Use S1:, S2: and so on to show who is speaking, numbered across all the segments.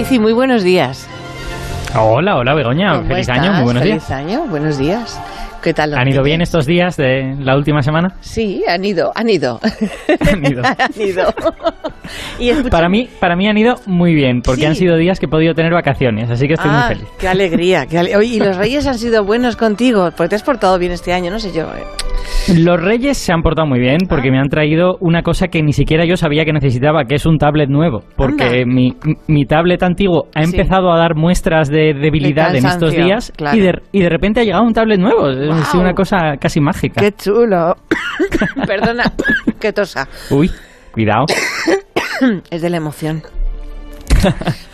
S1: Aparici, muy buenos días.
S2: Hola, hola Begoña,
S1: ¿Cómo
S2: feliz
S1: estás?
S2: año, muy buenos
S1: Feliz
S2: días.
S1: año, buenos días. ¿Qué tal?
S2: ¿Han ido bien estos días de la última semana?
S1: Sí, han ido, han ido.
S2: Han ido.
S1: Han ido. y
S2: Para mí, para mí han ido muy bien, porque
S1: Sí.
S2: han sido días que he podido tener vacaciones, así que estoy
S1: Ah,
S2: muy feliz.
S1: qué alegría. Qué ale- Oye, y los reyes han sido buenos contigo, porque te has portado bien este año, no sé yo. eh.
S2: Los reyes se han portado muy bien porque
S1: Ah.
S2: me han traído una cosa que ni siquiera yo sabía que necesitaba, que es un tablet nuevo. Porque mi, mi tablet antiguo ha
S1: Sí.
S2: empezado a dar muestras de debilidad
S1: De
S2: en estos días
S1: claro.
S2: y, de, y de repente ha llegado un tablet nuevo. Es
S1: Guau.
S2: una cosa casi mágica.
S1: Qué chulo. Perdona, qué tosa.
S2: Uy, cuidado.
S1: Es de la emoción.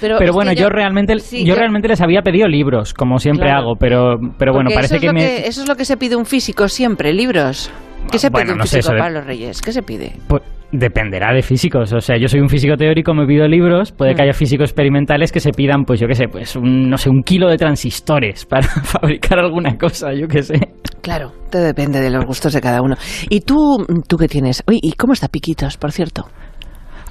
S2: Pero
S1: es
S2: bueno,
S1: que
S2: yo realmente,
S1: sí,
S2: yo realmente les había pedido libros, como siempre
S1: Claro.
S2: hago, pero, pero bueno,
S1: Porque
S2: parece
S1: eso es
S2: que me...
S1: Eso es lo que se pide un físico siempre, libros. ¿Qué se
S2: Bueno,
S1: pide un
S2: no sé,
S1: físico
S2: de-
S1: para los reyes? ¿Qué se pide?
S2: Pues, dependerá de físicos. O sea, yo soy un físico teórico, me pido libros. Puede
S1: Mm.
S2: que haya físicos experimentales que se pidan, pues yo qué sé, pues un, no sé, un kilo de transistores para fabricar alguna cosa, yo qué sé.
S1: Claro, todo depende de los gustos de cada uno. ¿Y tú, tú qué tienes? Oye, ¿y cómo está Piquitos, por cierto?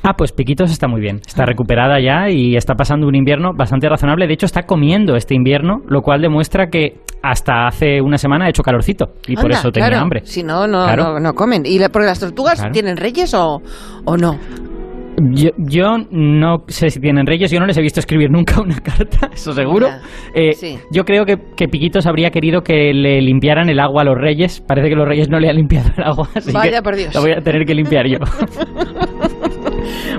S2: Ah, pues Piquitos está muy bien. Está recuperada ya y está pasando un invierno bastante razonable. De hecho, está comiendo este invierno, lo cual demuestra que hasta hace una semana ha hecho calorcito y por eso tenía
S1: claro,
S2: hambre.
S1: Si no, no,
S2: Claro.
S1: no, no comen. ¿Y la, porque las tortugas
S2: Claro.
S1: tienen reyes o, o no?
S2: Yo, yo no sé si tienen reyes, yo no les he visto escribir nunca una carta, eso seguro. Eh,
S1: sí.
S2: Yo creo que, que Piquitos habría querido que le limpiaran el agua a los reyes. Parece que los reyes no le han limpiado el agua, así
S1: Vaya
S2: que
S1: por Dios.
S2: lo voy a tener que limpiar yo.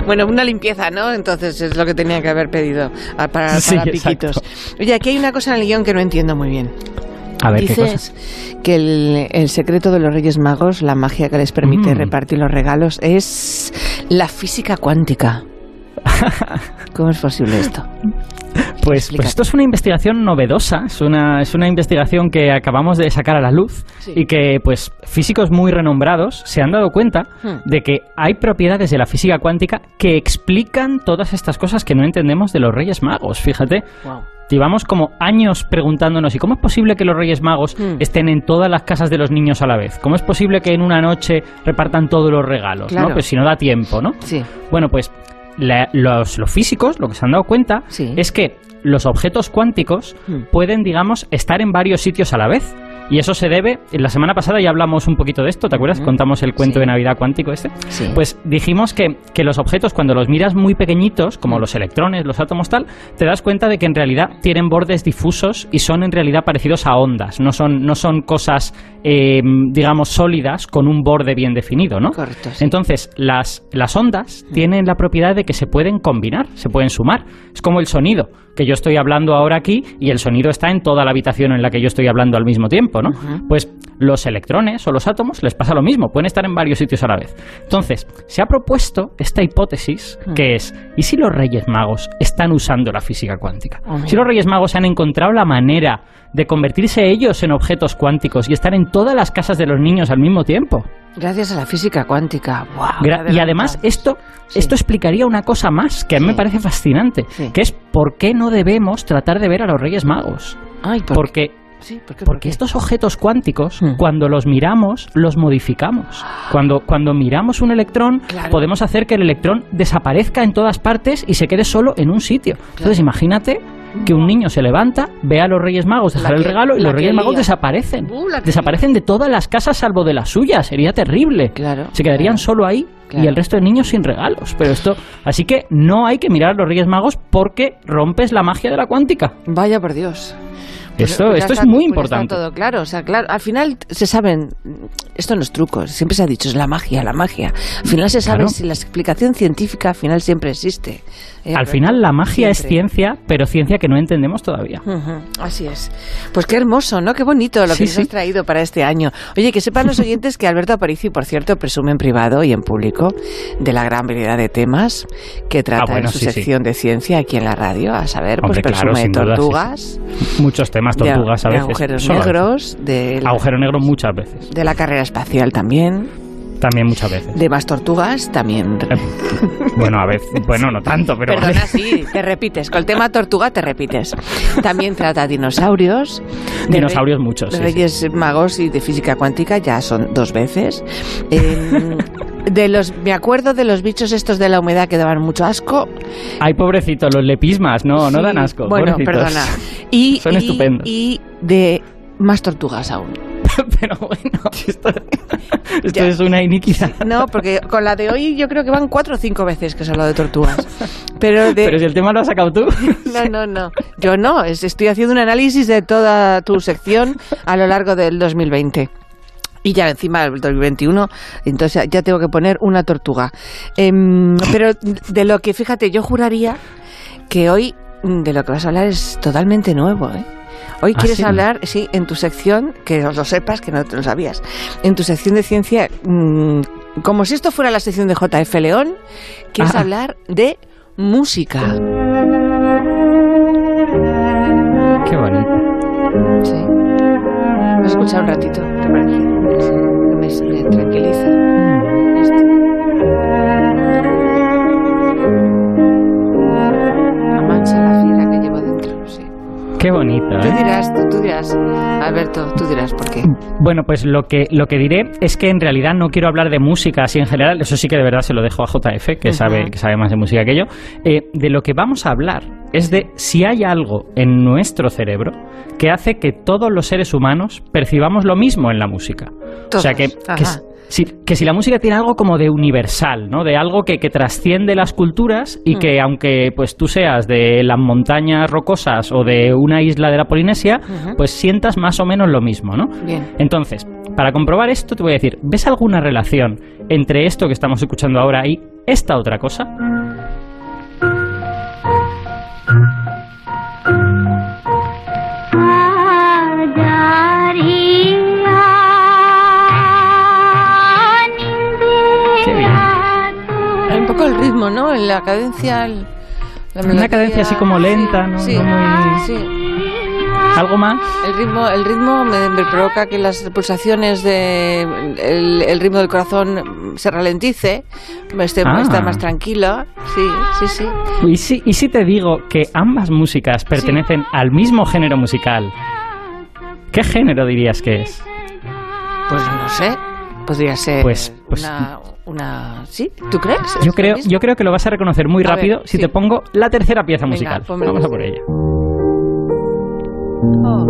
S1: Bueno, una limpieza, ¿no? Entonces es lo que tenía que haber pedido para, para
S2: Sí,
S1: Piquitos.
S2: exacto.
S1: Oye, aquí hay una cosa en el guion que no entiendo muy bien.
S2: A ver, ¿qué cosa?
S1: Dices que el, el secreto de los Reyes Magos, la magia que les permite
S2: Mm.
S1: repartir los regalos, es la física cuántica. ¿Cómo es posible esto?
S2: Pues, pues esto es una investigación novedosa, es una, es una investigación que acabamos de sacar a la luz
S1: Sí.
S2: y que pues físicos muy renombrados se han dado cuenta
S1: Hmm.
S2: de que hay propiedades de la física cuántica que explican todas estas cosas que no entendemos de los Reyes Magos, fíjate.
S1: Wow.
S2: Llevamos como años preguntándonos, ¿y cómo es posible que los Reyes Magos
S1: Hmm.
S2: estén en todas las casas de los niños a la vez? ¿Cómo es posible que en una noche repartan todos los regalos?
S1: Claro.
S2: ¿no? Pues si no da tiempo, ¿no?
S1: Sí.
S2: Bueno, pues la- los, los físicos lo que se han dado cuenta
S1: Sí.
S2: es que los objetos cuánticos
S1: Hmm.
S2: pueden, digamos, estar en varios sitios a la vez. Y eso se debe, la semana pasada ya hablamos un poquito de esto, ¿te acuerdas? Contamos el cuento
S1: Sí.
S2: de Navidad cuántico este.
S1: Sí.
S2: Pues dijimos que, que los objetos, cuando los miras muy pequeñitos, como
S1: Mm.
S2: los electrones, los átomos tal, te das cuenta de que en realidad tienen bordes difusos y son en realidad parecidos a ondas. No son, no son cosas, eh, digamos, sólidas con un borde bien definido, ¿no?
S1: Correcto, sí.
S2: Entonces, las, las ondas tienen la propiedad de que se pueden combinar, se pueden sumar. Es como el sonido, que yo estoy hablando ahora aquí y el sonido está en toda la habitación en la que yo estoy hablando al mismo tiempo, ¿no? Pues los electrones o los átomos les pasa lo mismo, pueden estar en varios sitios a la vez. Entonces, se ha propuesto esta hipótesis que es, ¿y si los Reyes Magos están usando la física cuántica? Si los Reyes Magos han encontrado la manera de convertirse ellos en objetos cuánticos y estar en todas las casas de los niños al mismo tiempo.
S1: Gracias a la física cuántica. Wow,
S2: y además esto,
S1: Sí.
S2: esto explicaría una cosa más que a mí
S1: Sí.
S2: me parece fascinante,
S1: Sí.
S2: que es por qué no debemos tratar de ver a los Reyes Magos.
S1: Ay, ¿por
S2: Porque?
S1: Sí, ¿por qué? ¿Por
S2: porque
S1: qué?
S2: estos objetos cuánticos,
S1: Hmm.
S2: cuando los miramos, los modificamos. Cuando, cuando miramos un electrón,
S1: Claro.
S2: podemos hacer que el electrón desaparezca en todas partes y se quede solo en un sitio. Entonces imagínate que un niño se levanta, ve a los Reyes Magos dejar el regalo y los Reyes Magos
S1: lía.
S2: desaparecen.
S1: Uh,
S2: desaparecen de todas las casas salvo de la suya. Sería terrible.
S1: Claro,
S2: Se quedarían
S1: claro.
S2: solo ahí
S1: Claro.
S2: y el resto de niños sin regalos. Pero esto, así que no hay que mirar a los Reyes Magos porque rompes la magia de la cuántica.
S1: Vaya por Dios.
S2: Esto,
S1: Pues
S2: esto es
S1: está-
S2: muy
S1: pues
S2: importante.
S1: Está todo claro, o sea, claro, al final se saben, esto no es truco, siempre se ha dicho, es la magia, la magia. Al final se sabe
S2: Claro.
S1: si la explicación científica al final siempre existe. Eh,
S2: Al final la magia es
S1: siempre.
S2: ciencia, pero ciencia que no entendemos todavía.
S1: Ujú, Así es. Pues qué hermoso, ¿no? Qué bonito lo
S2: Sí,
S1: que nos
S2: sí.
S1: has traído para este año. Oye, que sepan los oyentes que Alberto Aparici, por cierto, presume en privado y en público de la gran variedad de temas que trata
S2: Ah, bueno,
S1: en su
S2: sí,
S1: sección de ciencia aquí en la radio. A saber,
S2: Hombre,
S1: pues
S2: claro,
S1: presume de
S2: sin duda,
S1: tortugas,
S2: Muchos temas,
S1: de-
S2: tortugas a
S1: de
S2: veces.
S1: agujeros
S2: Solo
S1: negros, de la,
S2: Agujero negro muchas veces.
S1: de la carrera espacial también.
S2: También muchas veces.
S1: De más tortugas, también.
S2: Eh, bueno, a veces, bueno, no tanto, pero...
S1: Perdona, sí, te repites. Con el tema tortuga te repites. También trata dinosaurios.
S2: Dinosaurios muchos.
S1: De Reyes Magos y de física cuántica ya son dos veces. Eh, de los, me acuerdo de los bichos estos de la humedad que daban mucho asco.
S2: Ay, pobrecito, los lepismas, no, no dan asco.
S1: Bueno, perdona. Y,
S2: Son estupendos.
S1: Y de más tortugas aún.
S2: Pero bueno, esto, es una iniquidad.
S1: No, porque con la de hoy yo creo que van cuatro o cinco veces que se habla de tortugas. Pero,
S2: Pero si el tema lo has sacado tú.
S1: No, no, no. Yo no. Estoy haciendo un análisis de toda tu sección a lo largo del 2020. Y ya encima del 2021, entonces ya tengo que poner una tortuga. Em, pero de lo que, fíjate, yo juraría que hoy de lo que vas a hablar es totalmente nuevo, ¿eh? Hoy
S2: ¿Ah,
S1: quieres
S2: sí?
S1: hablar, sí, en tu sección, que os lo sepas, que no te lo sabías, en tu sección de ciencia, mm, como si esto fuera la sección de JF León, quieres
S2: Ah.
S1: hablar de música.
S2: Qué bonito.
S1: Sí. Voy a escuchar un ratito, ¿te parece? Tranquiliza.
S2: Qué bonito,
S1: Tú
S2: ¿eh?
S1: dirás, tú, tú dirás, Alberto, tú dirás por qué.
S2: Bueno, pues lo que, lo que diré es que en realidad no quiero hablar de música así en general, eso sí que de verdad se lo dejo a JF, que, sabe, que sabe más de música que yo. Eh, de lo que vamos a hablar es de si hay algo en nuestro cerebro que hace que todos los seres humanos percibamos lo mismo en la música. O sea, que,
S1: Todos,
S2: que, que si la música tiene algo como de universal, ¿no? De algo que, que trasciende las culturas y
S1: Mm.
S2: que aunque pues tú seas de las montañas rocosas o de una isla de la Polinesia, pues sientas más o menos lo mismo, ¿no?
S1: Bien.
S2: Entonces, para comprobar esto te voy a decir, ¿ves alguna relación entre esto que estamos escuchando ahora y esta otra cosa?
S1: Poco el ritmo, ¿no? En la cadencia. el- la
S2: Una
S1: melodía,
S2: cadencia así como lenta, ¿no?
S1: Sí,
S2: No muy-
S1: sí.
S2: ¿Algo más?
S1: El ritmo, el ritmo me, me provoca que las pulsaciones de el, el ritmo del corazón se ralentice, esté,
S2: Ah.
S1: esté más tranquilo. Sí, sí, sí.
S2: ¿Y si, y si te digo que ambas músicas pertenecen al mismo género musical? ¿Qué género dirías que es?
S1: Pues no sé. Podría ser
S2: Pues- pues-
S1: una, una. ¿Sí? ¿Tú crees?
S2: Yo
S1: ¿Es
S2: creo, yo creo que lo vas a reconocer muy
S1: A ver,
S2: rápido si
S1: sí.
S2: te pongo la tercera pieza
S1: Venga,
S2: musical. Vamos a por ella.
S1: Oh.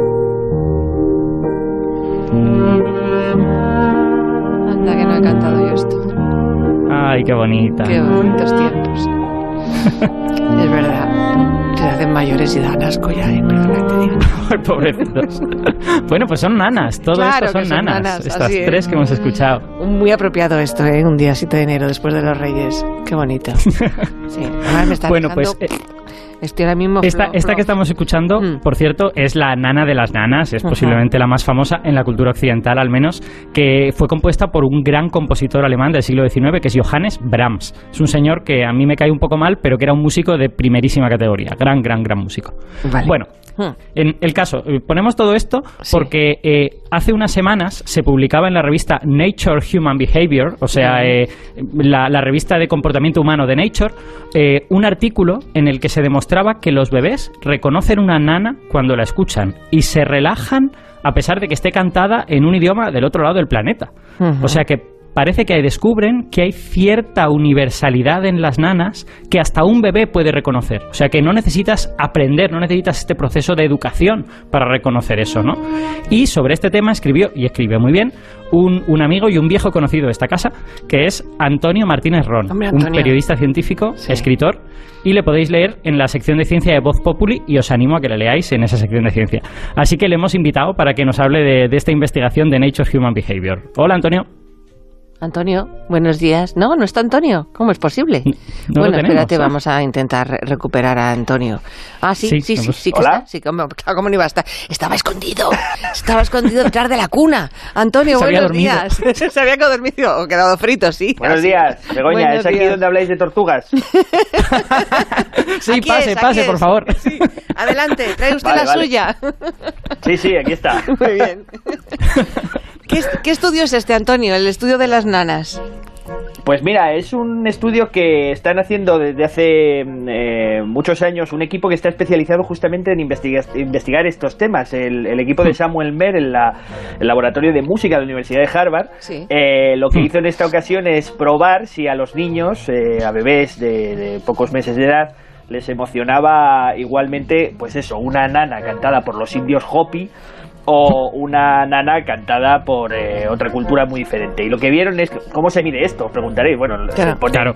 S1: Anda, que no he cantado yo esto.
S2: Ay, qué bonita.
S1: Qué bonitos tiempos. es verdad. Se hacen mayores y dan asco ya, ¿eh?
S2: Pobrecitos. bueno, pues son nanas. Todo
S1: Claro
S2: esto son
S1: son
S2: nanas.
S1: nanas,
S2: Estas
S1: es.
S2: tres que hemos escuchado.
S1: Muy apropiado esto, ¿eh? Un día 7 de enero, después de los Reyes. Qué bonito. Sí, además me está
S2: Bueno,
S1: dejando-
S2: pues eh,
S1: Estoy ahora mismo...
S2: esta, que estamos escuchando,
S1: Mm.
S2: por cierto, es la nana de las nanas. Es posiblemente la más famosa en la cultura occidental, al menos, que fue compuesta por un gran compositor alemán del siglo XIX, que es Johannes Brahms. Es un señor que a mí me cae un poco mal, pero que era un músico de primerísima categoría. Gran, gran, gran músico.
S1: Vale.
S2: Bueno,
S1: Hmm.
S2: En el caso, eh, ponemos todo esto
S1: Sí.
S2: porque eh, hace unas semanas se publicaba en la revista Nature Human Behavior, o sea, eh, la, la revista de comportamiento humano de Nature, eh, un artículo en el que se demostraba que los bebés reconocen una nana cuando la escuchan y se relajan a pesar de que esté cantada en un idioma del otro lado del planeta. O sea que parece que descubren que hay cierta universalidad en las nanas que hasta un bebé puede reconocer. O sea que no necesitas aprender, no necesitas este proceso de educación para reconocer eso, ¿no? Y sobre este tema escribió, y escribió muy bien, un, un amigo y un viejo conocido de esta casa, que es Antonio Martínez Ron,
S1: Hombre,
S2: un periodista científico,
S1: Sí.
S2: escritor, y le podéis leer en la sección de ciencia de Voz Populi y os animo a que le leáis en esa sección de ciencia. Así que le hemos invitado para que nos hable de, de esta investigación de Nature Human Behavior. Hola Antonio.
S1: Antonio, buenos días. No, no está Antonio. ¿Cómo es posible?
S2: No
S1: bueno,
S2: tenemos.
S1: espérate, vamos a intentar re- recuperar a Antonio. Ah, sí,
S2: Sí,
S1: sí, sí, sí,
S2: vamos.
S1: que
S3: Hola.
S1: está. Sí, ¿cómo, claro, ¿cómo no iba a estar? Estaba escondido. Estaba escondido detrás de la cuna. Antonio,
S2: Se
S1: buenos
S2: dormido.
S1: días. Se había quedado dormido o quedado frito, sí.
S3: Buenos
S1: Así.
S3: días, Begoña,
S1: Buenos
S3: ¿es aquí
S1: días.
S3: donde habláis de tortugas?
S2: Sí,
S1: Aquí
S2: pase,
S1: es,
S2: pase, por
S1: es.
S2: favor.
S1: Sí. Adelante, trae usted
S3: Vale,
S1: la
S3: vale.
S1: suya.
S3: Sí, sí, aquí está.
S1: Muy bien. ¿Qué, estudio es este, Antonio? El estudio de las nanas.
S3: Pues mira, es un estudio que están haciendo desde hace eh, muchos años un equipo que está especializado justamente en investigar estos temas. El, equipo de Samuel Mer, en el laboratorio de música de la Universidad de Harvard, eh, lo que hizo en esta ocasión es probar si a los niños, eh, a bebés de, de pocos meses de edad, les emocionaba igualmente, pues eso, una nana cantada por los indios Hopi o una nana cantada por eh, otra cultura muy diferente. Y lo que vieron es cómo se mide esto, os preguntaréis. Bueno, se claro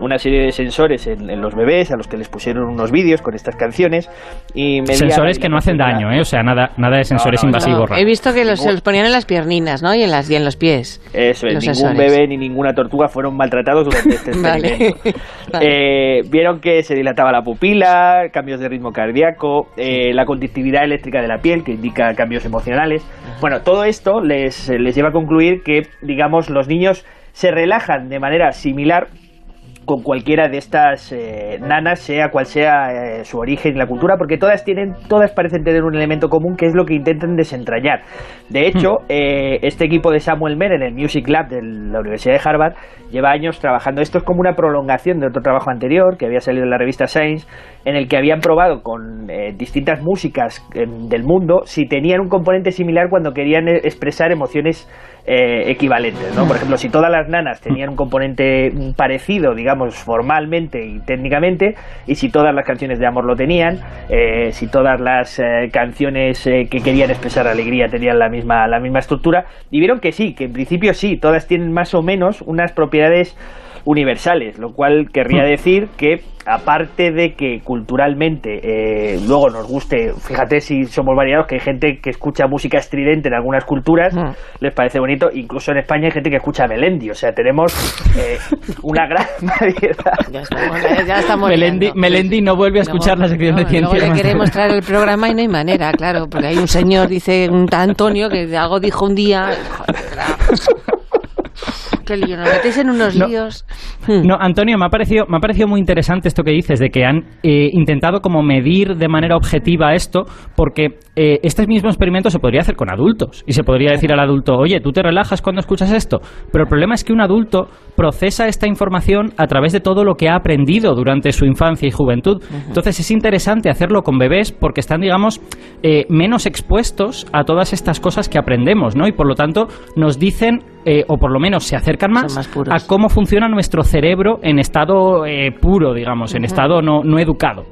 S3: una serie de sensores en, los bebés a los que les pusieron unos vídeos con estas canciones. y
S2: Sensores que no hacen daño, ¿eh? o sea, nada, nada de sensores invasivos.
S1: He visto que los, se los ponían en las pierninas ¿no? y, en las, y en los pies.
S3: Eso es, ningún bebé ni ninguna tortuga fueron maltratados durante este experimento. Eh, vieron que se dilataba la pupila, cambios de ritmo cardíaco, eh, la conductividad eléctrica de la piel, que indica cambios emocionales. Bueno, todo esto les, les lleva a concluir que, digamos, los niños se relajan de manera similar con cualquiera de estas eh, nanas, sea cual sea eh, su origen y la cultura, porque todas tienen, todas parecen tener un elemento común que es lo que intentan desentrañar. De hecho, hmm. eh, este equipo de Samuel Mer en el Music Lab de la Universidad de Harvard lleva años trabajando. Esto es como una prolongación de otro trabajo anterior que había salido en la revista Science, en el que habían probado con distintas músicas del mundo si tenían un componente similar cuando querían expresar emociones equivalentes, ¿no? Por ejemplo, si todas las nanas tenían un componente parecido, digamos, formalmente y técnicamente, y si todas las canciones de amor lo tenían, eh, si todas las eh, canciones que querían expresar alegría tenían la misma, la misma estructura, y vieron que sí, que en principio sí, todas tienen más o menos unas propiedades universales, lo cual querría hmm. decir que aparte de que culturalmente eh, luego nos guste, fíjate si somos variados, que hay gente que escucha música estridente en algunas culturas, hmm. les parece bonito, incluso en España hay gente que escucha Melendi, o sea, tenemos eh, una gran variedad.
S2: Ya estamos, Melendi, no vuelve a escuchar la sección de ciencia.
S1: Luego le queremos traer el programa y no hay manera, claro, porque hay un señor, dice un Antonio, que algo dijo un día... en unos líos.
S2: Hmm. No, Antonio, me ha, parecido, me ha parecido muy interesante esto que dices, de que han eh, intentado como medir de manera objetiva esto, porque eh, este mismo experimento se podría hacer con adultos. Y se podría decir al adulto, oye, ¿tú te relajas cuando escuchas esto? Pero el problema es que un adulto procesa esta información a través de todo lo que ha aprendido durante su infancia y juventud. Entonces es interesante hacerlo con bebés porque están, digamos, eh, menos expuestos a todas estas cosas que aprendemos, ¿no? Y por lo tanto nos dicen eh, o por lo menos se acercan más, a cómo funciona nuestro cerebro en estado eh, puro, digamos, en estado no, no educado.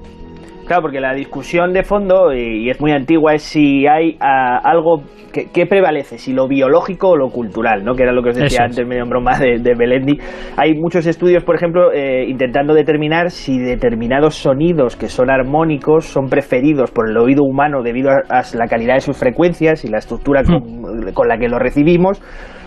S3: Claro, porque la discusión de fondo, y es muy antigua, es si hay ah, algo que, prevalece, si lo biológico o lo cultural, ¿no? que era lo que os decía antes, medio en broma, de, de, Belendi. Hay muchos estudios, por ejemplo, eh, intentando determinar si determinados sonidos que son armónicos son preferidos por el oído humano debido a, la calidad de sus frecuencias y la estructura hmm. con la que lo recibimos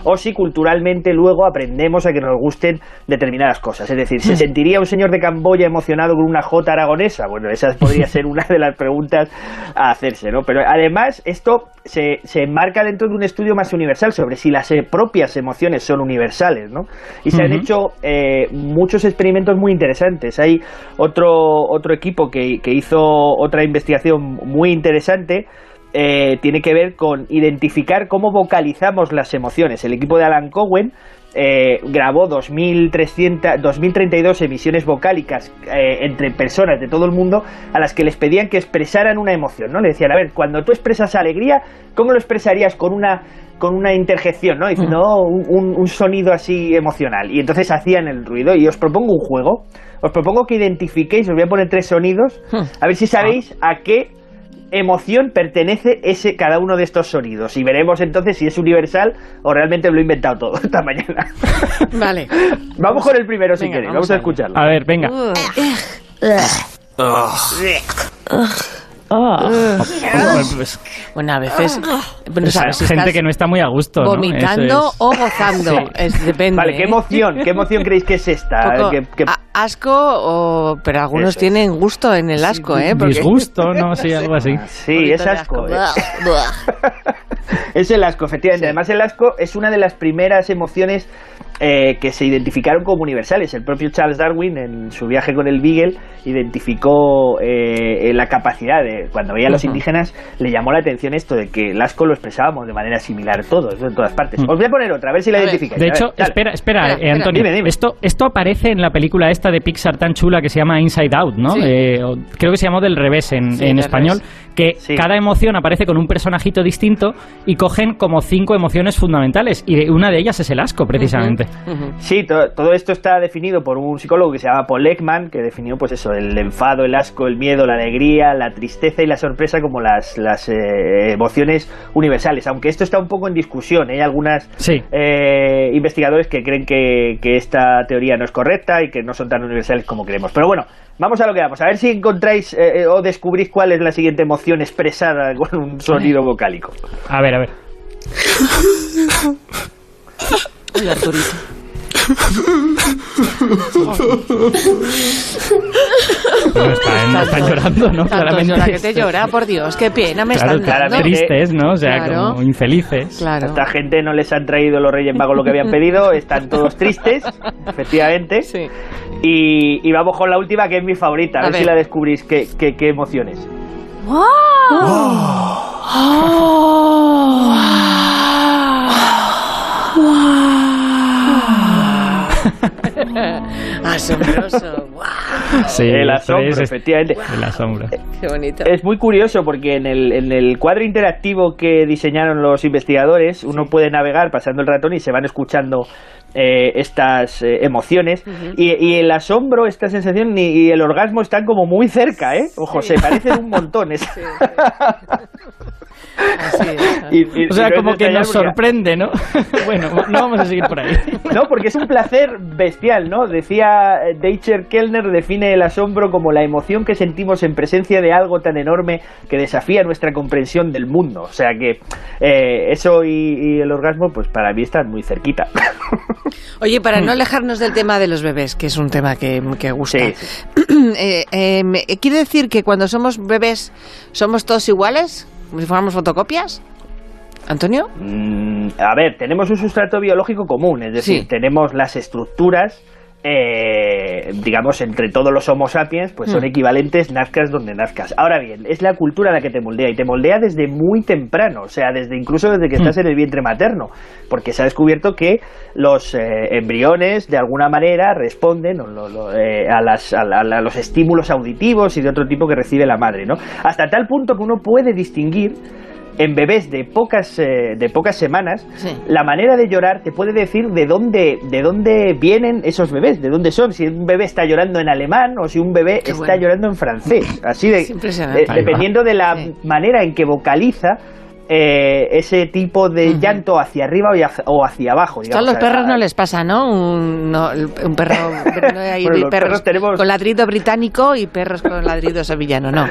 S3: o si culturalmente luego aprendemos a que nos gusten determinadas cosas. Es decir, ¿se sentiría un señor de Camboya emocionado con una J aragonesa? Bueno, esa podría ser una de las preguntas a hacerse, ¿no? Pero además esto se, se enmarca dentro de un estudio más universal sobre si las propias emociones son universales, ¿no? Y se han hecho eh, muchos experimentos muy interesantes. Hay otro, otro equipo que, que hizo otra investigación muy interesante eh, tiene que ver con identificar cómo vocalizamos las emociones. El equipo de Alan Cowen eh, grabó 2.32 emisiones vocálicas eh, entre personas de todo el mundo a las que les pedían que expresaran una emoción, ¿no? Le decían, a ver, cuando tú expresas alegría, ¿cómo lo expresarías con una con una interjección, ¿no? Diciendo, oh, un, un, sonido así emocional. Y entonces hacían el ruido. Y os propongo un juego. Os propongo que identifiquéis, os voy a poner tres sonidos, a ver si sabéis a qué emoción pertenece ese cada uno de estos sonidos y veremos entonces si es universal o realmente lo he inventado todo esta mañana.
S1: Vale.
S3: vamos con el primero si queréis, vamos, a, escucharlo.
S2: A ver, venga.
S1: Bueno, a veces.
S2: Bueno, sabes, gente que no está muy a gusto.
S1: Vomitando o gozando. depende.
S3: Vale, ¿qué ¿eh? emoción? ¿Qué emoción creéis que es esta?
S1: Asco, o, pero algunos tienen gusto en el asco, ¿eh?
S2: Disgusto, ¿no? Sí, algo así.
S3: Sí, es asco. es el asco, efectivamente. Además, el asco es una de las primeras emociones eh, que se identificaron como universales. El propio Charles Darwin, en su viaje con el Beagle, identificó eh, la capacidad de, cuando veía a los indígenas, le llamó la atención esto de que el asco lo expresábamos de manera similar todos, en todas partes. Os voy a poner otra, a ver si la identificáis.
S2: De hecho, espera, espera, eh, Antonio. Esto, esto aparece en la película esta de Pixar tan chula que se llama Inside Out, ¿no? creo que se llamó del revés en, español, que cada emoción aparece con un personajito distinto y cogen como cinco emociones fundamentales y una de ellas es el asco, precisamente.
S3: Sí, todo esto está definido por un psicólogo que se llama Paul Ekman, que definió pues eso, el enfado, el asco, el miedo, la alegría, la tristeza y la sorpresa como las, las eh, emociones universales. Aunque esto está un poco en discusión, ¿eh? hay algunos eh, investigadores que creen que, esta teoría no es correcta y que no son tan universales como creemos. Pero bueno, vamos a lo que vamos, a ver si encontráis o descubrís cuál es la siguiente emoción expresada con un sonido vocálico.
S2: A ver, a ver.
S1: está,
S2: está, llorando, ¿no?
S1: Claramente. Llora que te llora, por Dios, qué pena me están dando.
S2: tristes, ¿no? O sea, como infelices.
S3: Claro. esta gente no les han traído los Reyes Magos lo que habían pedido, están todos tristes, efectivamente. Sí. Y, y, vamos con la última, que es mi favorita, a, ver, si la descubrís, qué, qué, qué emociones. ¡Wow!
S1: Asombroso.
S3: Sí, el asombro, efectivamente.
S2: El asombro.
S1: Qué bonito.
S3: Es muy curioso porque en el, en el cuadro interactivo que diseñaron los investigadores, uno puede navegar pasando el ratón y se van escuchando eh, estas eh, emociones y, el asombro, esta sensación y, el orgasmo están como muy cerca, ¿eh? Ojo, se parecen un montón.
S2: o sea, como que nos sorprende, ¿no? bueno, no vamos a seguir por ahí.
S3: no, porque es un placer bestial, ¿no? Decía eh, Deicher Kellner, define el asombro como la emoción que sentimos en presencia de algo tan enorme que desafía nuestra comprensión del mundo. O sea que eh, eso y, el orgasmo, pues para mí están muy cerquita.
S1: Oye, para no alejarnos del tema de los bebés, que es un tema que, gusta, eh, ¿quiere decir que cuando somos bebés somos todos iguales? ¿Como si fuéramos fotocopias? ¿Antonio?
S3: Mm, a ver, tenemos un sustrato biológico común, es decir, tenemos las estructuras eh, digamos, entre todos los Homo sapiens, pues son mm. equivalentes, nazcas donde nazcas. Ahora bien, es la cultura la que te moldea y te moldea desde muy temprano, o sea, desde incluso desde que estás mm. en el vientre materno, porque se ha descubierto que los eh, embriones de alguna manera responden eh, a, las, a, los estímulos auditivos y de otro tipo que recibe la madre, ¿no? Hasta tal punto que uno puede distinguir en bebés de pocas, eh, de pocas semanas, la manera de llorar te puede decir de dónde, de dónde vienen esos bebés, de dónde son, si un bebé está llorando en alemán o si un bebé está llorando en francés. Así de, eh, dependiendo de la manera en que vocaliza. Eh, ese tipo de llanto hacia arriba o hacia, abajo.
S1: a los perros no les pasa, ¿no? Un, perro, hay perros, con ladrido británico y perros con ladrido sevillano, no.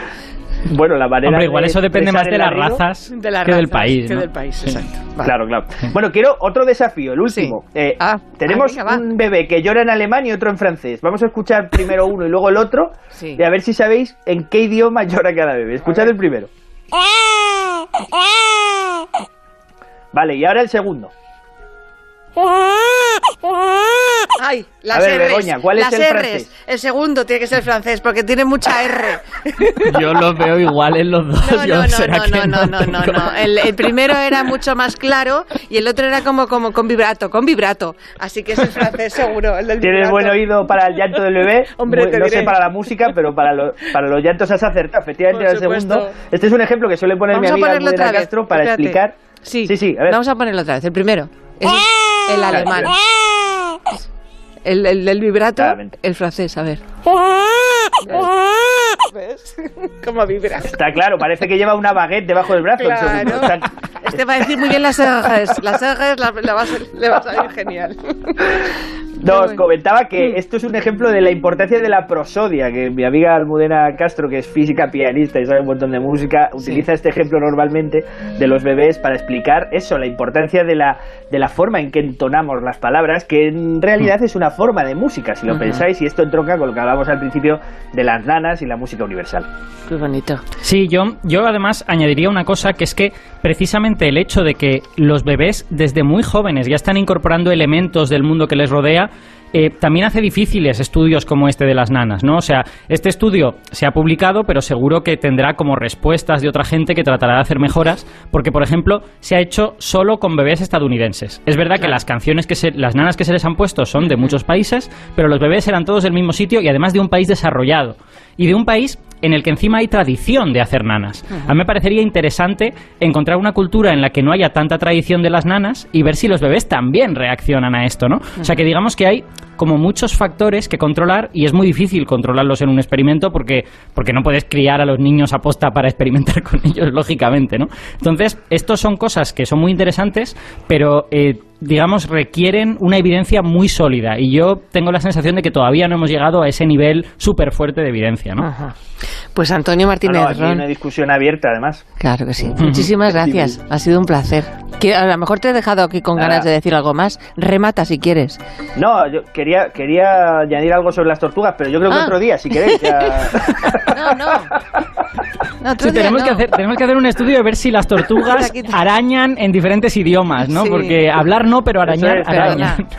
S3: Bueno, la manera.
S2: Hombre, igual eso depende más de las razas que del país.
S1: Que del país, exacto.
S3: Claro, claro. Bueno, quiero otro desafío, el último. Eh, ah, tenemos un bebé que llora en alemán y otro en francés. Vamos a escuchar primero uno y luego el otro. Y a ver si sabéis en qué idioma llora cada bebé. Escuchad el primero. Vale, y ahora el segundo.
S1: Ay, las a ver, Begoña, ¿cuál es el francés? El segundo tiene que ser francés porque tiene mucha R.
S2: Yo los veo igual en los dos.
S1: No, no, no, no, no, no, no, El, primero era mucho más claro y el otro era como, como con vibrato, con vibrato. Así que es el francés seguro. El
S3: Tienes buen oído para el llanto del bebé. Hombre, no sé para la música, pero para, para los llantos has acertado. Efectivamente, el segundo. Este es un ejemplo que suele poner mi amiga Castro para explicar.
S1: Sí, sí, sí. A ver. Vamos a ponerlo otra vez. El primero. Es el alemán. El, el vibrato, el francés, a ver. ¿Ves? ¿Cómo vibra?
S3: Está claro, parece que lleva una baguette debajo del brazo.
S1: Claro. Este va a decir muy bien las ejes. Las ejes le va a salir genial.
S3: No, os comentaba que esto es un ejemplo de la importancia de la prosodia, que mi amiga Almudena Castro, que es física pianista y sabe un montón de música, utiliza este ejemplo normalmente de los bebés para explicar eso, la importancia de la, de la forma en que entonamos las palabras, que en realidad mm. es una forma de música, si lo pensáis, y esto entronca con lo que hablábamos al principio de las nanas y la música universal.
S1: Qué bonito.
S2: Sí, yo, yo además añadiría una cosa, que es que precisamente el hecho de que los bebés desde muy jóvenes ya están incorporando elementos del mundo que les rodea, eh, también hace difíciles estudios como este de las nanas, ¿no? O sea, este estudio se ha publicado, pero seguro que tendrá como respuestas de otra gente que tratará de hacer mejoras, porque, por ejemplo, se ha hecho solo con bebés estadounidenses. Es verdad que las canciones que se, las nanas que se les han puesto son de muchos países, pero los bebés eran todos del mismo sitio y además de un país desarrollado. Y de un país en el que encima hay tradición de hacer nanas. A mí me parecería interesante encontrar una cultura en la que no haya tanta tradición de las nanas y ver si los bebés también reaccionan a esto, ¿no? O sea, que digamos que hay como muchos factores que controlar y es muy difícil controlarlos en un experimento porque, porque no puedes criar a los niños a posta para experimentar con ellos, lógicamente, ¿no? Entonces, estos son cosas que son muy interesantes, pero eh, digamos, requieren una evidencia muy sólida. Y yo tengo la sensación de que todavía no hemos llegado a ese nivel súper fuerte de evidencia, ¿no?
S1: Pues Antonio Martínez
S3: no, una discusión abierta, además.
S1: Claro que sí. Muchísimas gracias. Ha sido un placer. a lo mejor te he dejado aquí con ganas de decir algo más. Remata si quieres.
S3: No, yo quería, quería añadir algo sobre las tortugas, pero yo creo que ah. otro día, si queréis.
S1: no, no.
S2: no tenemos, que hacer, tenemos que hacer un estudio de ver si las tortugas arañan en diferentes idiomas, ¿no? Porque hablar no, pero arañar,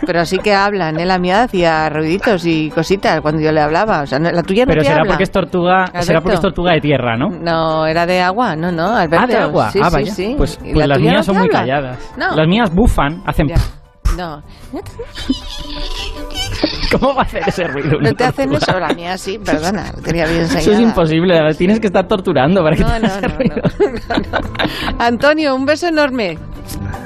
S1: Pero sí que hablan, ¿eh? La mía hacía ruiditos y cositas cuando yo le hablaba. O sea, la tuya no
S2: Pero será porque es tortuga, será porque es tortuga de tierra, ¿no?
S1: No, era de agua, no, no, Alberto.
S2: Ah, de agua.
S1: Sí,
S2: ah, vaya.
S1: Sí,
S2: Pues, pues las mías son muy calladas. Las mías bufan, hacen...
S1: No.
S2: ¿Cómo va a hacer ese ruido?
S1: No te hacen eso, la mía sí, perdona, tenía bien enseñada.
S2: Eso es imposible, tienes que estar torturando para que te no, no, no,
S1: Antonio, un beso enorme.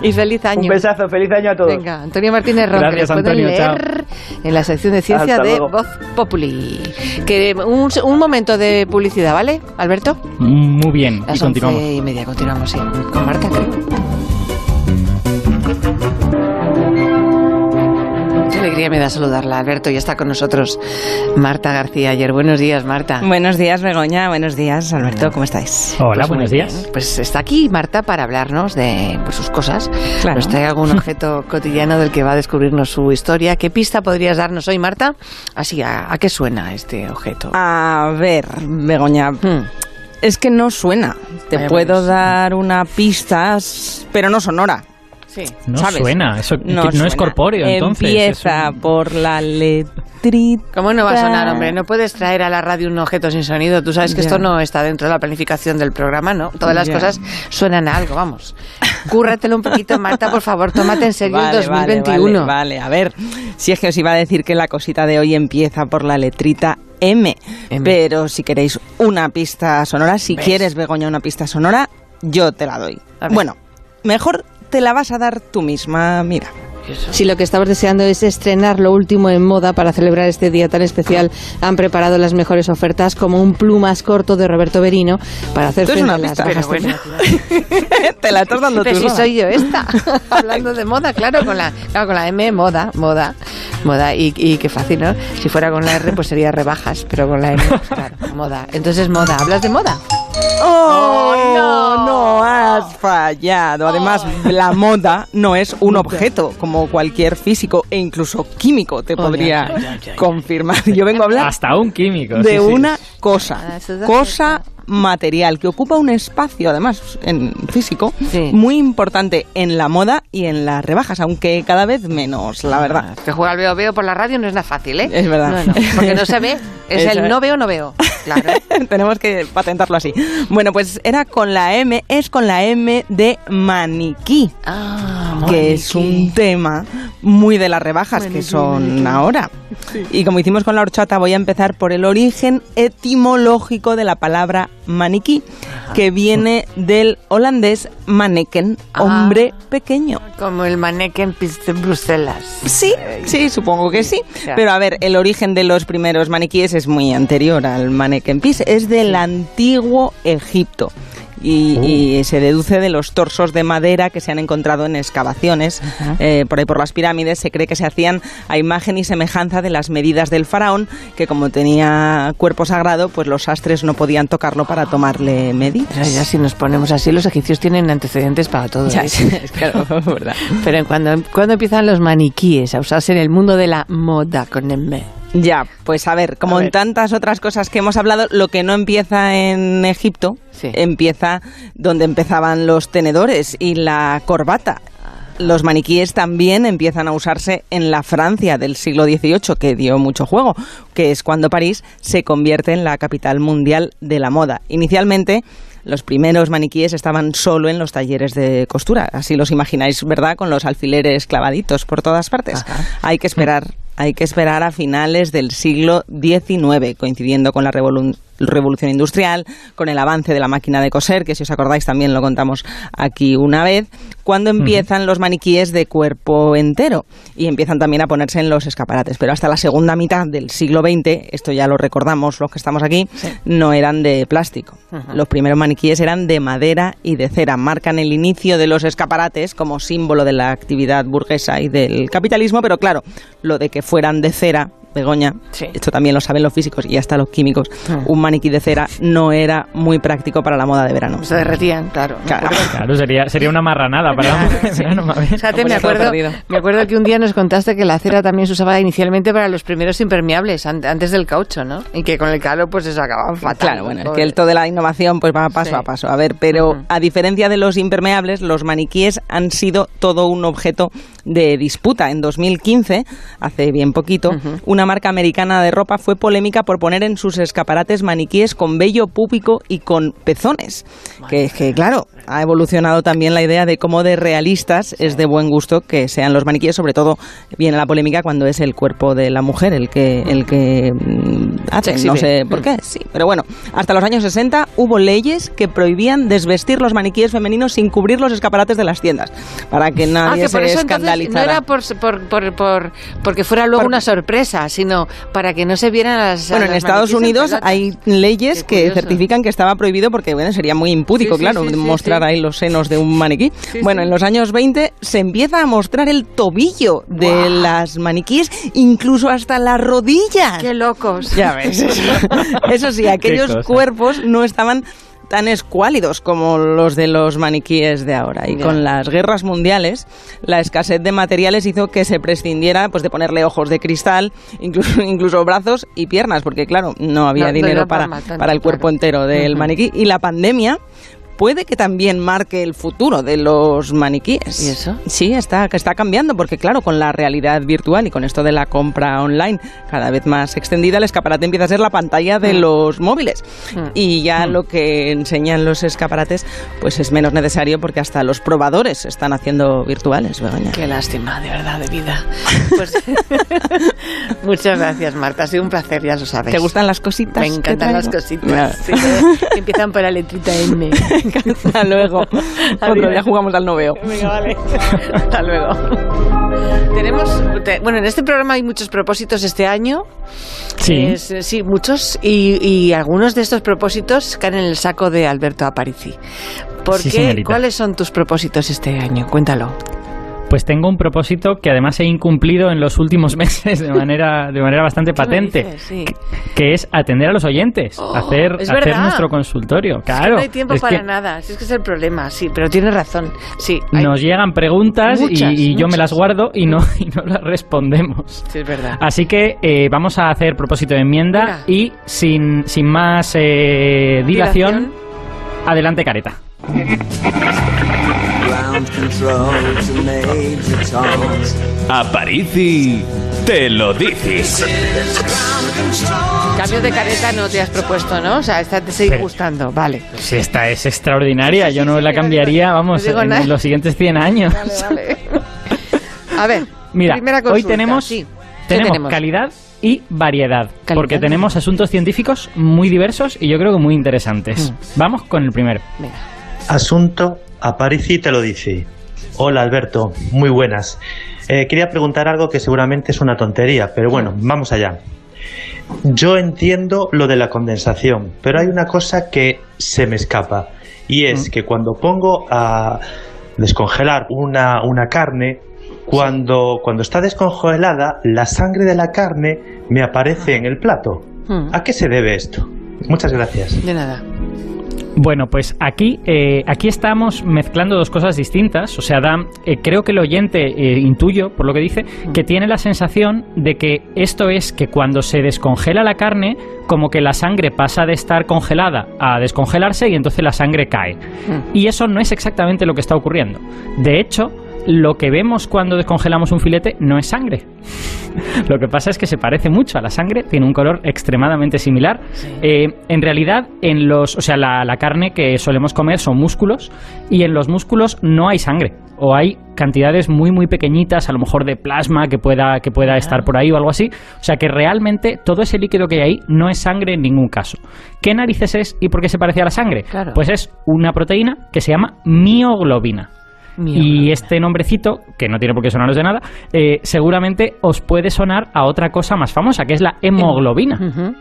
S1: Y feliz año. Un
S3: besazo, feliz año a todos.
S1: Venga, Antonio Martínez Ron,
S2: Gracias, Antonio, leer
S1: en la sección de ciencia de Voz Populi. Que un, un, momento de publicidad, ¿vale, Alberto?
S2: Muy bien,
S1: Las
S2: y continuamos.
S1: y media, continuamos, sí. Con Marta, creo. Alegría me da saludarla, Alberto. Ya está con nosotros Marta García ayer. Buenos días, Marta.
S4: Buenos días, Begoña. Buenos días, Alberto. ¿Cómo estáis?
S2: Hola, pues buenos días.
S1: Pues está aquí Marta para hablarnos de pues, sus cosas. Claro. Nos trae algún objeto cotidiano del que va a descubrirnos su historia. ¿Qué pista podrías darnos hoy, Marta? Así, ¿a, qué suena este objeto?
S4: A ver, Begoña. Hmm. Es que no suena. Te puedo dar una pista, pero no sonora.
S2: No suena, eso no, es corpóreo entonces.
S4: Empieza por la letrita.
S1: ¿Cómo no va a sonar, hombre? No puedes traer a la radio un objeto sin sonido. Tú sabes que esto no está dentro de la planificación del programa, ¿no? Todas las cosas suenan a algo, vamos. Cúrratelo un poquito, Marta, por favor, tómate en serio el 2021.
S4: Vale, a ver, si es que os iba a decir que la cosita de hoy empieza por la letrita M, pero si queréis una pista sonora, si quieres, Begoña, una pista sonora, yo te la doy. Bueno, mejor te la vas a dar tú misma, mira.
S1: Si lo que estamos deseando es estrenar lo último en moda para celebrar este día tan especial, han preparado las mejores ofertas como un plumas corto de Roberto Berino para hacer frente a las bajas
S4: Te la estás dando
S1: Pero si soy yo esta, hablando de moda, claro, con la, con la M, moda, moda, moda, y, y qué fácil, ¿no? Si fuera con la R, pues sería rebajas, pero con la M, claro, moda. Entonces, moda, ¿hablas de moda?
S4: ¡Oh, no! No has fallado. Además, la moda no es un objeto como cualquier físico e incluso químico te podría confirmar. Yo vengo a hablar.
S2: Hasta un químico.
S4: De una cosa. Ah, cosa material que ocupa un espacio, además, en físico, muy importante en la moda y en las rebajas, aunque cada vez menos, la verdad.
S1: Que juega al veo veo por la radio no es nada fácil, ¿eh?
S4: Es verdad.
S1: porque no se ve, es el no veo, no veo. Claro.
S4: Tenemos que patentarlo así. Bueno, pues era con la M, es con la M de maniquí.
S1: Ah,
S4: que es un tema muy de las rebajas que son ahora. Y como hicimos con la horchata, voy a empezar por el origen etimológico de la palabra maniquí, que viene del holandés ah. hombre pequeño.
S1: Como el maneken de Bruselas.
S4: Sí, sí, supongo que sí. Pero a ver, el origen de los primeros maniquíes es muy anterior al maneken pis, es del antiguo Egipto y, uh. se deduce de los torsos de madera que se han encontrado en excavaciones eh, por ahí por las pirámides. Se cree que se hacían a imagen y semejanza de las medidas del faraón, que como tenía cuerpo sagrado, pues los astres no podían tocarlo para tomarle medidas.
S1: Ya, si nos ponemos así, los egipcios tienen antecedentes para todo.
S4: Ya, ¿eh? claro, verdad.
S1: Pero cuando, cuando empiezan los maniquíes a usarse en el mundo de la moda con M.
S4: Ya, pues a ver, como en tantas otras cosas que hemos hablado, lo que no empieza en Egipto, empieza donde empezaban los tenedores y la corbata. Los maniquíes también empiezan a usarse en la Francia del siglo XVIII, que dio mucho juego, que es cuando París se convierte en la capital mundial de la moda. Inicialmente, los primeros maniquíes estaban solo en los talleres de costura. Así los imagináis, ¿verdad? Con los alfileres clavaditos por todas partes. Hay que esperar hay que esperar a finales del siglo XIX, coincidiendo con la revolución industrial, con el avance de la máquina de coser, que si os acordáis también lo contamos aquí una vez, cuando empiezan los maniquíes de cuerpo entero y empiezan también a ponerse en los escaparates. Pero hasta la segunda mitad del siglo XX, esto ya lo recordamos los que estamos aquí, no eran de plástico. Los primeros maniquíes eran de madera y de cera. Marcan el inicio de los escaparates como símbolo de la actividad burguesa y del capitalismo, pero claro, lo de que fueran de cera Begoña, esto también lo saben los físicos y hasta los químicos, ah. un maniquí de cera no era muy práctico para la moda de verano.
S1: Se derretían, claro.
S2: Claro, sería, sería una marranada para la moda de verano.
S1: me acuerdo, me acuerdo que un día nos contaste que la cera también se usaba inicialmente para los primeros impermeables, antes del caucho, ¿no? Y que con el calor pues se sacaban fatal.
S4: Claro, bueno, es que el todo de la innovación pues va paso a paso. A ver, pero a diferencia de los impermeables, los maniquíes han sido todo un objeto de disputa. En 2015, hace bien poquito, una marca americana de ropa fue polémica por poner en sus escaparates maniquíes con vello púbico y con pezones. Que, que claro, ha evolucionado también la idea de cómo de realistas es de buen gusto que sean los maniquíes, sobre todo viene la polémica cuando es el cuerpo de la mujer el que el que mm, hace, no sé por qué, sí, pero bueno, hasta los años 60 hubo leyes que prohibían desvestir los maniquíes femeninos sin cubrir los escaparates de las tiendas, para que ah, nadie se escandalizara.
S1: No era por, por, por, porque fuera luego una sorpresa, sino para que no se vieran las
S4: Bueno, en Estados Unidos hay leyes que certifican que estaba prohibido porque bueno, sería muy impúdico, claro, mostrar ahí los senos de un maniquí. bueno, en los años 20 se empieza a mostrar el tobillo de las maniquíes, incluso hasta las rodillas.
S1: ¡Qué locos!
S4: Ya ves. Eso, sí, aquellos cuerpos no estaban tan escuálidos como los de los maniquíes de ahora. Y con las guerras mundiales, la escasez de materiales hizo que se prescindiera pues, de ponerle ojos de cristal, incluso, incluso brazos y piernas, porque claro, no había dinero para, para, el cuerpo entero del maniquí. Y la pandemia puede que también marque el futuro de los maniquíes.
S1: ¿Y eso?
S4: Sí, está, está cambiando, porque claro, con la realidad virtual y con esto de la compra online cada vez más extendida, el escaparate empieza a ser la pantalla de mm. los móviles. Mm. Y ya mm. lo que enseñan los escaparates, pues es menos necesario porque hasta los probadores están haciendo virtuales, Begoña.
S1: Qué lástima, de verdad, de vida. Pues, muchas gracias, Marta. Ha sido un placer, ya lo sabes.
S4: ¿Te gustan las cositas?
S1: Me encantan las cositas. empiezan por la letrita
S4: Hasta luego. Otro día jugamos al noveo.
S1: Venga, vale. Hasta luego. Tenemos, bueno, en este programa hay muchos propósitos este año.
S2: Sí.
S1: sí, muchos. Y, algunos de estos propósitos caen en el saco de Alberto Aparici. ¿Por qué? ¿Cuáles son tus propósitos este año? Cuéntalo.
S2: Pues tengo un propósito que además he incumplido en los últimos meses de manera, de manera bastante patente, que, es atender a los oyentes, oh, hacer, hacer nuestro consultorio. Claro,
S1: no hay tiempo para nada, es que es el problema, sí, pero tienes razón. Sí,
S2: nos llegan preguntas y, yo me las guardo y no, y no las respondemos.
S1: Sí, es verdad.
S2: Así que eh, vamos a hacer propósito de enmienda y sin, sin más eh, dilación, adelante careta.
S5: Aparici, te lo dices.
S1: Cambio de careta no te has propuesto, ¿no? O sea, esta te sigue gustando, vale.
S2: Si esta es extraordinaria, yo no la cambiaría, vamos, en los siguientes 100 años.
S1: Vale, A ver,
S2: Mira, hoy tenemos, tenemos, calidad y variedad, porque tenemos asuntos científicos muy diversos y yo creo que muy interesantes. Mm. Vamos con el primero.
S6: Asunto Aparici te lo dice. Hola Alberto, muy buenas. Eh, quería preguntar algo que seguramente es una tontería, pero bueno, vamos allá. Yo entiendo lo de la condensación, pero hay una cosa que se me escapa Y es
S2: Mm.
S6: que cuando pongo a descongelar una, una carne, cuando, cuando está descongelada, la sangre de la carne me aparece en el plato.
S1: Mm.
S6: ¿A qué se debe esto? Muchas gracias.
S1: De nada.
S2: Bueno, pues aquí, eh, aquí estamos mezclando dos cosas distintas. O sea, da, eh, creo que el oyente, eh, intuyo por lo que dice, que tiene la sensación de que esto es que cuando se descongela la carne, como que la sangre pasa de estar congelada a descongelarse y entonces la sangre cae. Y eso no es exactamente lo que está ocurriendo. De hecho, lo que vemos cuando descongelamos un filete no es sangre. Lo que pasa es que se parece mucho a la sangre, tiene un color extremadamente similar. Eh, en realidad, en los, o sea, la, la carne que solemos comer son músculos y en los músculos no hay sangre o hay cantidades muy muy pequeñitas, a lo mejor de plasma que pueda que pueda estar por ahí o algo así. O sea que realmente todo ese líquido que hay ahí no es sangre en ningún caso. ¿Qué narices es y por qué se parece a la sangre?
S1: Claro.
S2: Pues es una proteína que se llama mioglobina. Y este nombrecito, que no tiene por qué sonaros de nada, eh, seguramente os puede sonar a otra cosa más famosa, que es la hemoglobina.
S1: Ujú.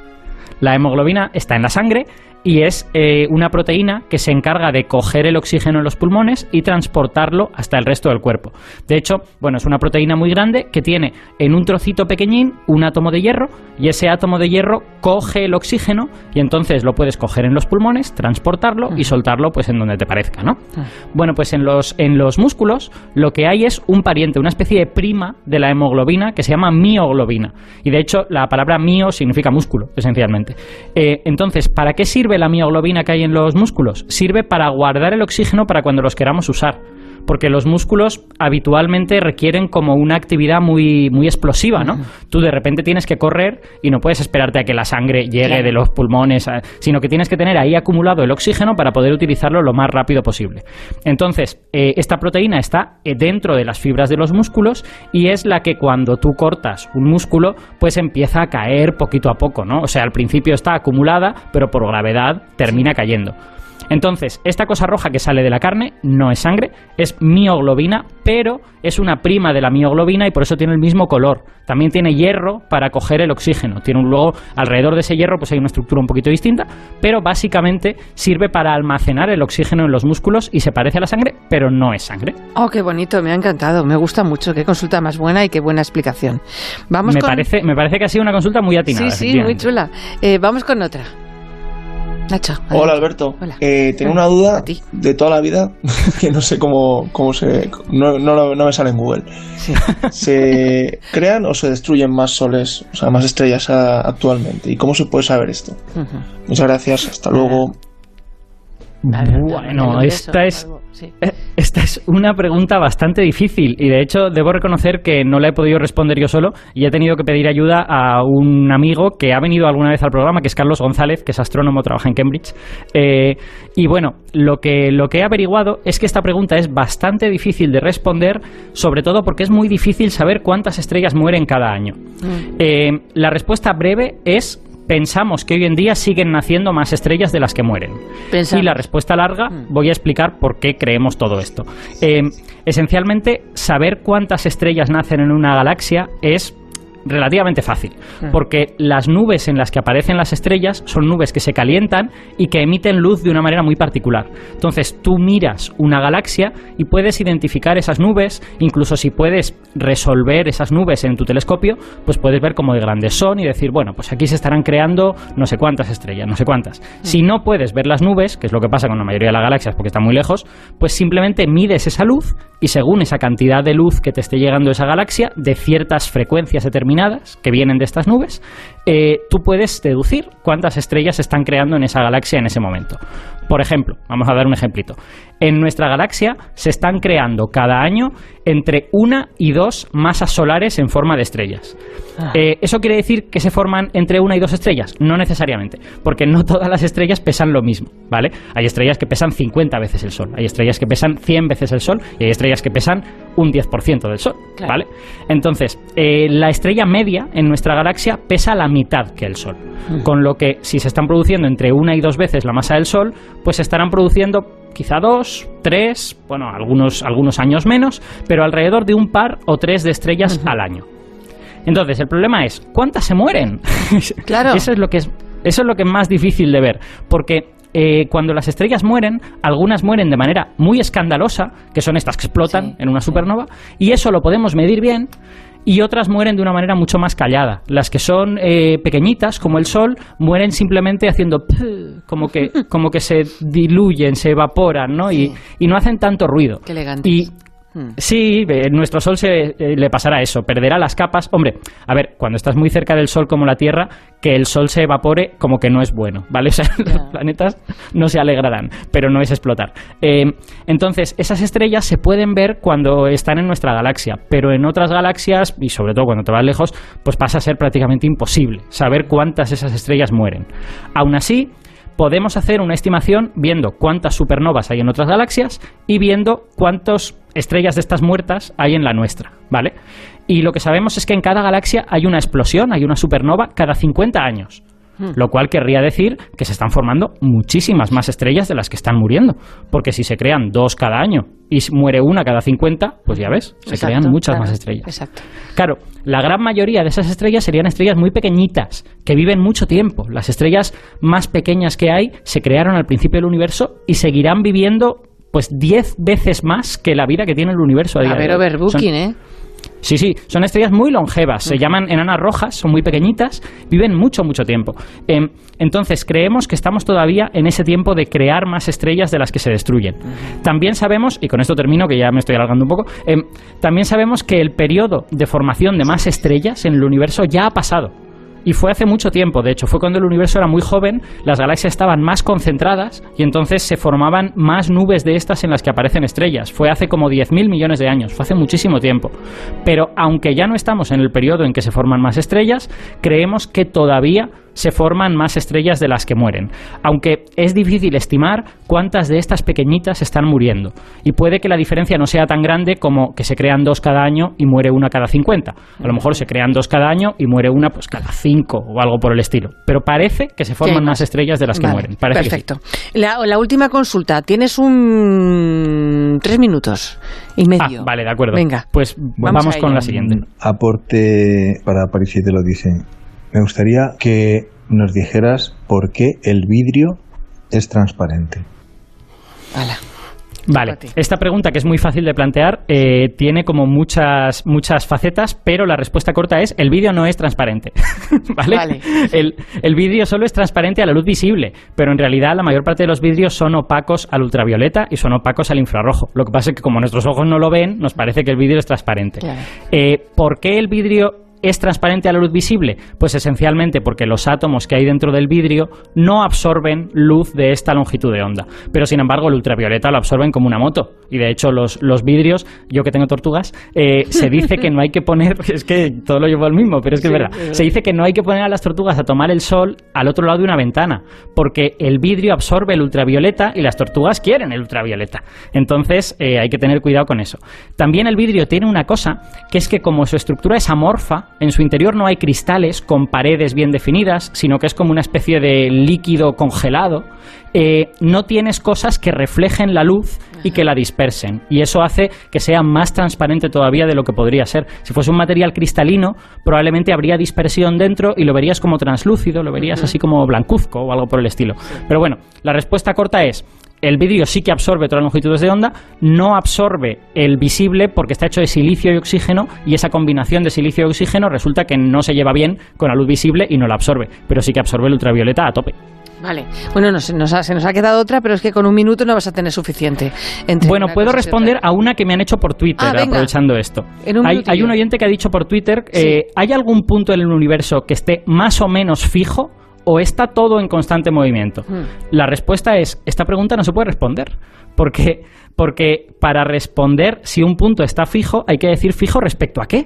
S2: La hemoglobina está en la sangre y es eh, una proteína que se encarga de coger el oxígeno en los pulmones y transportarlo hasta el resto del cuerpo. De hecho, bueno, es una proteína muy grande que tiene en un trocito pequeñín un átomo de hierro y ese átomo de hierro coge el oxígeno y entonces lo puedes coger en los pulmones, transportarlo y soltarlo pues en donde te parezca, ¿no? Bueno, pues en los, en los músculos lo que hay es un pariente, una especie de prima de la hemoglobina que se llama mioglobina. Y de hecho la palabra mio significa músculo, esencialmente. Eh, entonces, ¿para qué sirve la mioglobina que hay en los músculos? Sirve para guardar el oxígeno para cuando los queramos usar. Porque los músculos habitualmente requieren como una actividad muy, muy explosiva, ¿no? Tú de repente tienes que correr y no puedes esperarte a que la sangre llegue
S1: Claro.
S2: de los pulmones, sino que tienes que tener ahí acumulado el oxígeno para poder utilizarlo lo más rápido posible. Entonces, eh, esta proteína está eh, dentro de las fibras de los músculos y es la que cuando tú cortas un músculo, pues empieza a caer poquito a poco, ¿no? O sea, al principio está acumulada, pero por gravedad termina cayendo. Entonces, esta cosa roja que sale de la carne no es sangre, es mioglobina, pero es una prima de la mioglobina y por eso tiene el mismo color. También tiene hierro para coger el oxígeno. Tiene un luego alrededor de ese hierro pues hay una estructura un poquito distinta, pero básicamente sirve para almacenar el oxígeno en los músculos y se parece a la sangre, pero no es sangre.
S1: Oh, qué bonito, me ha encantado, me gusta mucho, qué consulta más buena y qué buena explicación. Vamos
S2: Me
S1: con...
S2: parece, me parece que ha sido una consulta muy atinada.
S1: Sí, sí, muy chula. Eh, vamos con otra. Nacho. adelante.
S7: Hola Alberto,
S1: Hola.
S7: Eh, tengo una duda de toda la vida que no sé cómo, cómo se... No, no, no me sale en Google.
S1: Sí.
S7: ¿Se crean o se destruyen más soles, o sea, más estrellas a- actualmente? ¿Y cómo se puede saber esto? Muchas gracias, hasta luego.
S2: Bueno, esta es, eh, esta es una pregunta bastante difícil y de hecho debo reconocer que no la he podido responder yo solo y he tenido que pedir ayuda a un amigo que ha venido alguna vez al programa, que es Carlos González, que es astrónomo, trabaja en Cambridge. Eh, y bueno, lo que, lo que he averiguado es que esta pregunta es bastante difícil de responder, sobre todo porque es muy difícil saber cuántas estrellas mueren cada año. Eh, la respuesta breve es... Pensamos que hoy en día siguen naciendo más estrellas de las que mueren.
S1: Pensamos.
S2: Y la respuesta larga, voy a explicar por qué creemos todo esto. Eh, esencialmente, saber cuántas estrellas nacen en una galaxia es relativamente fácil, porque las nubes en las que aparecen las estrellas son nubes que se calientan y que emiten luz de una manera muy particular. Entonces, tú miras una galaxia y puedes identificar esas nubes, incluso si puedes resolver esas nubes en tu telescopio, pues puedes ver cómo de grandes son y decir, bueno, pues aquí se estarán creando no sé cuántas estrellas, no sé cuántas. Si no puedes ver las nubes, que es lo que pasa con la mayoría de las galaxias porque están muy lejos, pues simplemente mides esa luz y según esa cantidad de luz que te esté llegando a esa galaxia, de ciertas frecuencias determinadas que vienen de estas nubes, eh, tú puedes deducir cuántas estrellas se están creando en esa galaxia en ese momento. Por ejemplo, vamos a dar un ejemplito. En nuestra galaxia se están creando cada año entre una y dos masas solares en forma de estrellas. Eh, ¿Eso quiere decir que se forman entre una y dos estrellas? No necesariamente, porque no todas las estrellas pesan lo mismo, ¿vale? Hay estrellas que pesan 50 veces el Sol, hay estrellas que pesan 100 veces el Sol y hay estrellas que pesan un 10% del Sol,
S1: Claro.
S2: ¿vale? Entonces, eh, la estrella media en nuestra galaxia pesa la mitad que el Sol, con lo que si se están produciendo entre una y dos veces la masa del Sol, pues se estarán produciendo quizá dos, tres, bueno, algunos, algunos años menos, pero alrededor de un par o tres de estrellas al año. Entonces, el problema es, ¿cuántas se mueren?
S1: Claro.
S2: Eso es lo que es, eso es lo que es más difícil de ver, porque eh, cuando las estrellas mueren, algunas mueren de manera muy escandalosa, que son estas que explotan en una supernova, y eso lo podemos medir bien y otras mueren de una manera mucho más callada. Las que son eh, pequeñitas, como el Sol, mueren simplemente haciendo como que, como que se diluyen, se evaporan, ¿no? Y, y, no hacen tanto ruido.
S1: Qué elegantes.
S2: Y Hmm. Sí, en nuestro Sol se, eh, le pasará eso, perderá las capas. Hombre, a ver, cuando estás muy cerca del Sol como la Tierra, que el Sol se evapore como que no es bueno, ¿vale? O sea, los planetas no se alegrarán, pero no es explotar. Eh, entonces, esas estrellas se pueden ver cuando están en nuestra galaxia, pero en otras galaxias, y sobre todo cuando te vas lejos, pues pasa a ser prácticamente imposible saber cuántas esas estrellas mueren. Aún así, podemos hacer una estimación viendo cuántas supernovas hay en otras galaxias y viendo cuántas estrellas de estas muertas hay en la nuestra, ¿vale? Y lo que sabemos es que en cada galaxia hay una explosión, hay una supernova cada 50 años. Hmm. Lo cual querría decir que se están formando muchísimas más estrellas de las que están muriendo. Porque si se crean dos cada año y muere una cada 50, pues ya ves, se crean muchas más estrellas.
S1: Exacto.
S2: Claro, la gran mayoría de esas estrellas serían estrellas muy pequeñitas, que viven mucho tiempo. Las estrellas más pequeñas que hay se crearon al principio del universo y seguirán viviendo pues 10 veces más que la vida que tiene el universo a día
S1: a ver, overbooking, ¿eh?
S2: Sí, sí, son estrellas muy longevas, se llaman enanas rojas, son muy pequeñitas, viven mucho, mucho tiempo. Em, entonces, creemos que estamos todavía en ese tiempo de crear más estrellas de las que se destruyen. También sabemos, y con esto termino, que ya me estoy alargando un poco, em, también sabemos que el periodo de formación de más estrellas en el universo ya ha pasado. Y fue hace mucho tiempo, de hecho, fue cuando el universo era muy joven, las galaxias estaban más concentradas y entonces se formaban más nubes de estas en las que aparecen estrellas. Fue hace como 10.000 millones de años, fue hace muchísimo tiempo. Pero aunque ya no estamos en el periodo en que se forman más estrellas, creemos que todavía se forman más estrellas de las que mueren, aunque es difícil estimar cuántas de estas pequeñitas están muriendo. Y puede que la diferencia no sea tan grande como que se crean dos cada año y muere una cada 50. A lo mejor se crean dos cada año y muere una pues cada cinco o algo por el estilo. Pero parece que se forman más estrellas de las que mueren.
S1: perfecto. la, última consulta. Tienes un tres minutos y medio.
S2: Ah, vale, de acuerdo.
S1: Venga.
S2: Pues vamos, con la siguiente.
S8: Aporte para París y te lo dicen. Me gustaría que nos dijeras por qué el vidrio es transparente.
S2: Vale, esta pregunta que es muy fácil de plantear eh, tiene como muchas, muchas facetas, pero la respuesta corta es el vídeo no es transparente. ¿Vale? El, el vídeo solo es transparente a la luz visible, pero en realidad la mayor parte de los vidrios son opacos al ultravioleta y son opacos al infrarrojo. Lo que pasa es que como nuestros ojos no lo ven, nos parece que el vídeo es transparente. Eh, ¿Por qué el vidrio ¿Es transparente a la luz visible? Pues esencialmente porque los átomos que hay dentro del vidrio no absorben luz de esta longitud de onda. Pero sin embargo, el ultravioleta lo absorben como una moto. Y de hecho, los, los vidrios, yo que tengo tortugas, eh, se dice que no hay que poner. Es que todo lo llevo al mismo, pero es que es verdad. Se dice que no hay que poner a las tortugas a tomar el sol al otro lado de una ventana. Porque el vidrio absorbe el ultravioleta y las tortugas quieren el ultravioleta. Entonces, eh, hay que tener cuidado con eso. También el vidrio tiene una cosa, que es que como su estructura es amorfa, en su interior no hay cristales con paredes bien definidas, sino que es como una especie de líquido congelado. Eh, no tienes cosas que reflejen la luz y que la dispersen. Y eso hace que sea más transparente todavía de lo que podría ser. Si fuese un material cristalino, probablemente habría dispersión dentro y lo verías como translúcido, lo verías así como blancuzco o algo por el estilo. Pero bueno, la respuesta corta es, el vidrio sí que absorbe todas las longitudes de onda, no absorbe el visible porque está hecho de silicio y oxígeno y esa combinación de silicio y oxígeno resulta que no se lleva bien con la luz visible y no la absorbe, pero sí que absorbe el ultravioleta a tope.
S1: Vale. Bueno, nos, se nos ha quedado otra, pero es que con un minuto no vas a tener suficiente.
S2: Bueno, puedo responder a una que me han hecho por Twitter, ah, aprovechando esto. hay, un oyente que ha dicho por Twitter, eh, ¿hay algún punto en el universo que esté más o menos fijo? O está todo en constante movimiento? Hmm. La respuesta es, esta pregunta no se puede responder, porque, porque para responder si un punto está fijo hay que decir fijo respecto a qué.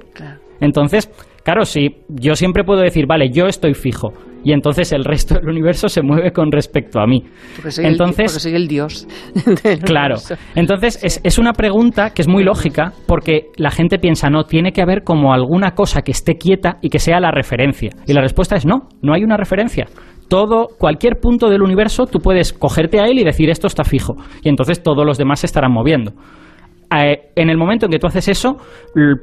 S2: Entonces, claro, si yo siempre puedo decir, vale, yo estoy fijo, y entonces el resto del universo se mueve con respecto a mí.
S1: Porque soy, entonces, el, el dios.
S2: claro. Entonces es, es, una pregunta que es muy lógica porque la gente piensa, no, tiene que haber como alguna cosa que esté quieta y que sea la referencia. Y la respuesta es no, no hay una referencia. Todo, cualquier punto del universo, tú puedes cogerte a él y decir esto está fijo. Y entonces todos los demás se estarán moviendo. Eh, en el momento en que tú haces eso,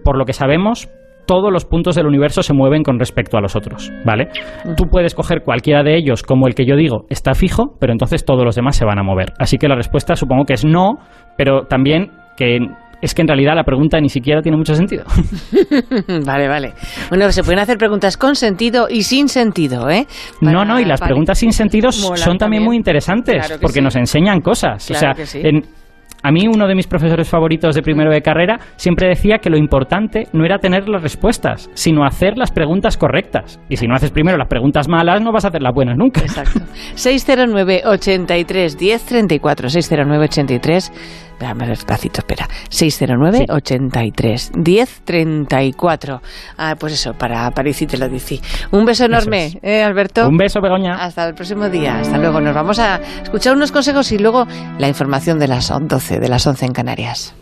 S2: por lo que sabemos, todos los puntos del universo se mueven con respecto a los otros, ¿vale? Tú puedes coger cualquiera de ellos como el que yo digo está fijo, pero entonces todos los demás se van a mover. Así que la respuesta supongo que es no, pero también que es que en realidad la pregunta ni siquiera tiene mucho sentido.
S1: vale, vale. Bueno, se pueden hacer preguntas con sentido y sin sentido, ¿eh?
S2: no, no, y las preguntas sin sentido son también, muy interesantes porque nos enseñan cosas. o sea, en, a mí uno de mis profesores favoritos de primero de carrera siempre decía que lo importante no era tener las respuestas, sino hacer las preguntas correctas. Y si no haces primero las preguntas malas, no vas a hacer las buenas nunca.
S1: Exacto. 609 83 1034 609 83 Dame despacito, espera. 609 83 1034 Ah, pues eso, para París y te lo dice. Un beso enorme, ¿eh, Alberto?
S2: Un beso, Begoña.
S1: Hasta el próximo día. Hasta luego. Nos vamos a escuchar unos consejos y luego la información de las 12, de las 11 en Canarias.